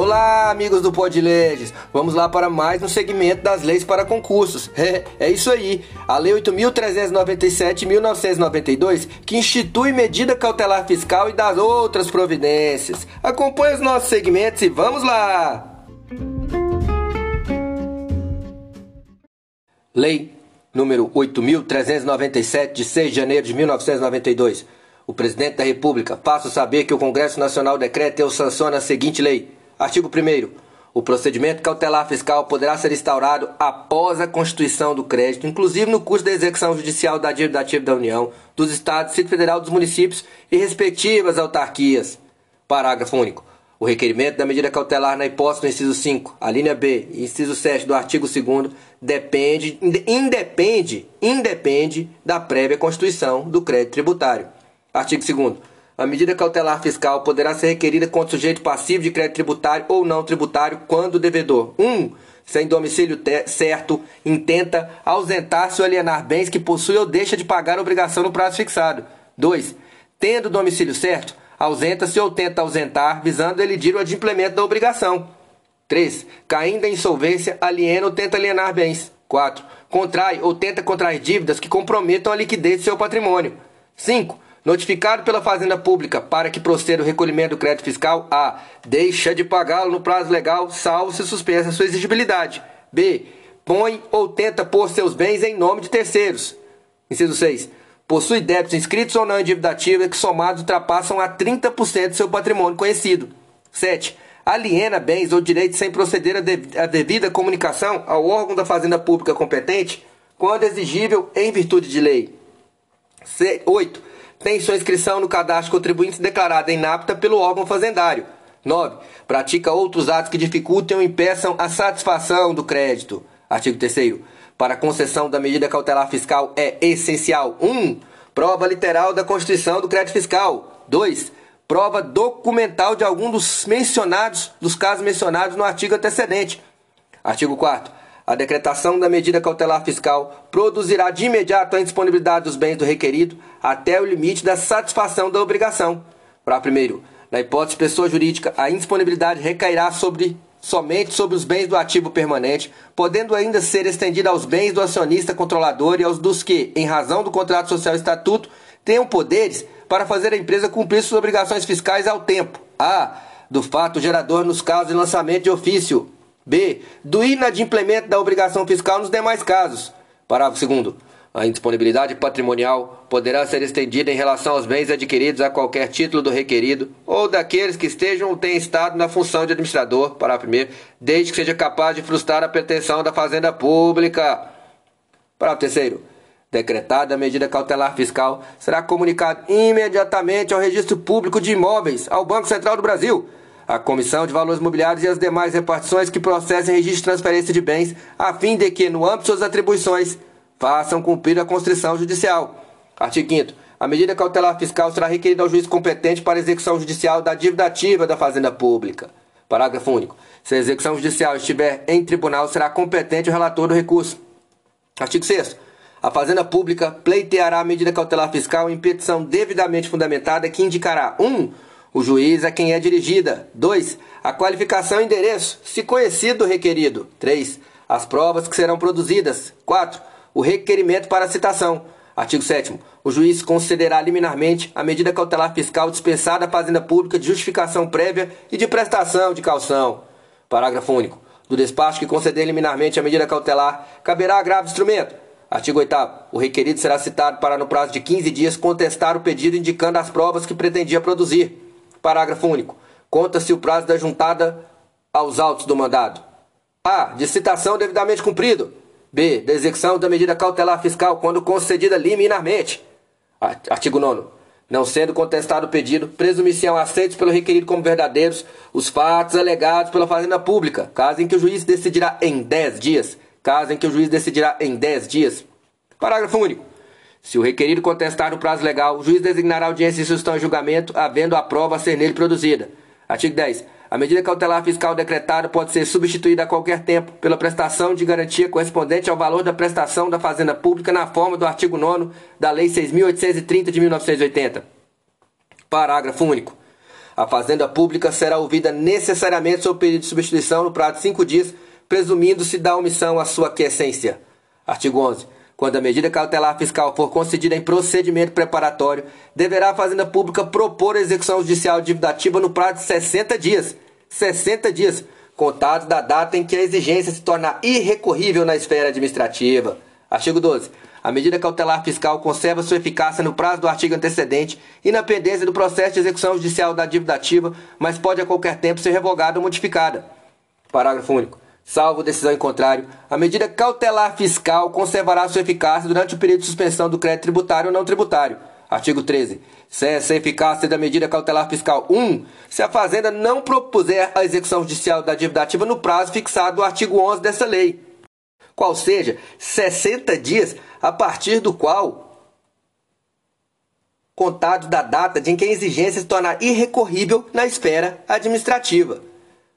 Olá, amigos do Pod Leges. Vamos lá para mais um segmento das leis para concursos. É, é isso aí. A Lei 8.397-1992, que institui medida cautelar fiscal e das outras providências. Acompanhe os nossos segmentos e vamos lá! Lei número 8.397, de 6 de janeiro de 1992. O Presidente da República faça saber que o Congresso Nacional decreta e sanciona a seguinte lei Artigo 1. O procedimento cautelar fiscal poderá ser instaurado após a constituição do crédito, inclusive no curso da execução judicial da dívida ativa da União, dos Estados, Distrito Federal, dos municípios e respectivas autarquias. Parágrafo único. O requerimento da medida cautelar na hipótese do inciso 5, a linha B e inciso 7 do artigo 2 depende, independe, independe da prévia constituição do crédito tributário. Artigo 2 a medida cautelar fiscal poderá ser requerida contra sujeito passivo de crédito tributário ou não tributário quando o devedor 1. Um, sem domicílio certo, intenta ausentar-se ou alienar bens que possui ou deixa de pagar a obrigação no prazo fixado. 2. Tendo domicílio certo, ausenta-se ou tenta ausentar, visando elidir o adimplemento da obrigação. 3. Caindo em insolvência, aliena ou tenta alienar bens. 4. Contrai ou tenta contrair dívidas que comprometam a liquidez de seu patrimônio. 5 Notificado pela Fazenda Pública para que proceda o recolhimento do crédito fiscal, A. Deixa de pagá-lo no prazo legal, salvo se suspensa sua exigibilidade. B. Põe ou tenta pôr seus bens em nome de terceiros. Inciso 6. Possui débitos inscritos ou não em dívida ativa que somados ultrapassam a 30% do seu patrimônio conhecido. 7. Aliena bens ou direitos sem proceder a devida comunicação ao órgão da Fazenda Pública competente quando exigível em virtude de lei. 8 tem sua inscrição no cadastro contribuinte declarada inapta pelo órgão fazendário. 9. Pratica outros atos que dificultem ou impeçam a satisfação do crédito. Artigo 3 Para a concessão da medida cautelar fiscal é essencial 1. Um, prova literal da constituição do crédito fiscal. 2. Prova documental de algum dos mencionados, dos casos mencionados no artigo antecedente. Artigo 4 a decretação da medida cautelar fiscal produzirá de imediato a indisponibilidade dos bens do requerido até o limite da satisfação da obrigação. Para primeiro, na hipótese de pessoa jurídica, a indisponibilidade recairá sobre somente sobre os bens do ativo permanente, podendo ainda ser estendida aos bens do acionista controlador e aos dos que, em razão do contrato social estatuto, tenham poderes para fazer a empresa cumprir suas obrigações fiscais ao tempo. A. Do fato gerador nos casos de lançamento de ofício. B. Do inadimplemento da obrigação fiscal nos demais casos. Parágrafo 2. A indisponibilidade patrimonial poderá ser estendida em relação aos bens adquiridos a qualquer título do requerido ou daqueles que estejam ou tenham estado na função de administrador, parágrafo 1, desde que seja capaz de frustrar a pretensão da Fazenda Pública. Parágrafo 3. Decretada a medida cautelar fiscal, será comunicado imediatamente ao Registro Público de Imóveis, ao Banco Central do Brasil, a Comissão de Valores Mobiliários e as demais repartições que processem registro de transferência de bens, a fim de que, no âmbito de suas atribuições, façam cumprir a constrição judicial. Artigo 5 A medida cautelar fiscal será requerida ao juiz competente para execução judicial da dívida ativa da Fazenda Pública. Parágrafo único. Se a execução judicial estiver em tribunal, será competente o relator do recurso. Artigo 6 a Fazenda Pública pleiteará a medida cautelar fiscal em petição devidamente fundamentada que indicará 1. Um, o juiz a quem é dirigida. 2. A qualificação e endereço, se conhecido o requerido. 3. As provas que serão produzidas. 4. O requerimento para citação. Artigo 7 O juiz concederá liminarmente a medida cautelar fiscal dispensada à Fazenda Pública de justificação prévia e de prestação de calção. Parágrafo único. Do despacho que conceder liminarmente a medida cautelar, caberá agravo instrumento. Artigo 8 O requerido será citado para, no prazo de 15 dias, contestar o pedido indicando as provas que pretendia produzir. Parágrafo único. Conta-se o prazo da juntada aos autos do mandado. A. De citação devidamente cumprido. B. De execução da medida cautelar fiscal quando concedida liminarmente. Artigo 9. Não sendo contestado o pedido, presumição aceitos pelo requerido como verdadeiros os fatos alegados pela Fazenda Pública, caso em que o juiz decidirá em 10 dias. Caso em que o juiz decidirá em 10 dias. Parágrafo único. Se o requerido contestar no prazo legal, o juiz designará audiência de instrução e julgamento, havendo a prova a ser nele produzida. Artigo 10. A medida cautelar fiscal decretada pode ser substituída a qualquer tempo pela prestação de garantia correspondente ao valor da prestação da Fazenda Pública na forma do artigo 9 da Lei 6.830 de 1980. Parágrafo único. A Fazenda Pública será ouvida necessariamente sobre o pedido de substituição no prazo de cinco dias, presumindo-se da omissão à sua quiescência. Artigo 11. Quando a medida cautelar fiscal for concedida em procedimento preparatório, deverá a Fazenda Pública propor a execução judicial dividativa no prazo de 60 dias. 60 dias, contados da data em que a exigência se tornar irrecorrível na esfera administrativa. Artigo 12. A medida cautelar fiscal conserva sua eficácia no prazo do artigo antecedente e na pendência do processo de execução judicial da dívida ativa, mas pode a qualquer tempo ser revogada ou modificada. Parágrafo único. Salvo decisão em contrário, a medida cautelar fiscal conservará sua eficácia durante o período de suspensão do crédito tributário ou não tributário. Artigo 13. Cessa a eficácia da medida cautelar fiscal 1 se a Fazenda não propuser a execução judicial da dívida ativa no prazo fixado no artigo 11 dessa lei, qual seja 60 dias a partir do qual contado da data de em que a exigência se tornar irrecorrível na esfera administrativa.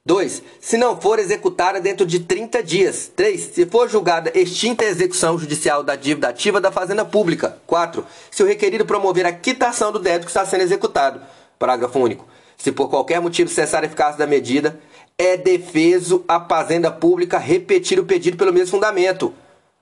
2. Se não for executada dentro de 30 dias. 3. Se for julgada extinta a execução judicial da dívida ativa da Fazenda Pública. 4. Se o requerido promover a quitação do débito que está sendo executado. Parágrafo único. Se por qualquer motivo cessar a eficácia da medida, é defeso a Fazenda Pública repetir o pedido pelo mesmo fundamento.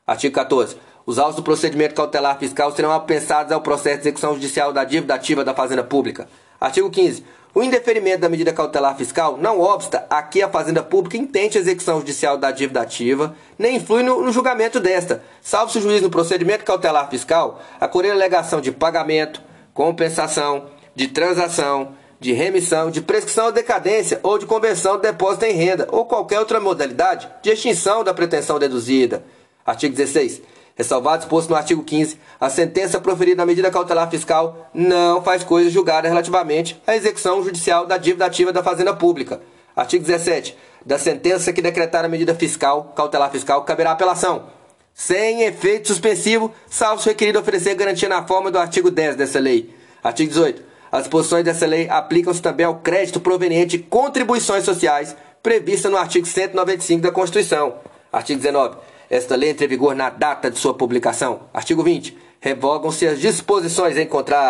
Artigo 14. Os autos do procedimento cautelar fiscal serão apensados ao processo de execução judicial da dívida ativa da Fazenda Pública. Artigo 15. O indeferimento da medida cautelar fiscal não obsta a que a Fazenda Pública intente a execução judicial da dívida ativa, nem influi no, no julgamento desta, salvo se o juiz no procedimento cautelar fiscal acolher alegação de pagamento, compensação, de transação, de remissão, de prescrição ou decadência ou de conversão de depósito em renda ou qualquer outra modalidade de extinção da pretensão deduzida. Artigo 16. Ressalvado exposto no artigo 15, a sentença proferida na medida cautelar fiscal não faz coisa julgada relativamente à execução judicial da dívida ativa da Fazenda Pública. Artigo 17. Da sentença que decretar a medida fiscal, cautelar fiscal, caberá apelação, sem efeito suspensivo, salvo se requerido oferecer garantia na forma do artigo 10 dessa lei. Artigo 18. As disposições dessa lei aplicam-se também ao crédito proveniente de contribuições sociais prevista no artigo 195 da Constituição. Artigo 19. Esta lei entra em vigor na data de sua publicação. Artigo 20. Revogam-se as disposições em contrário.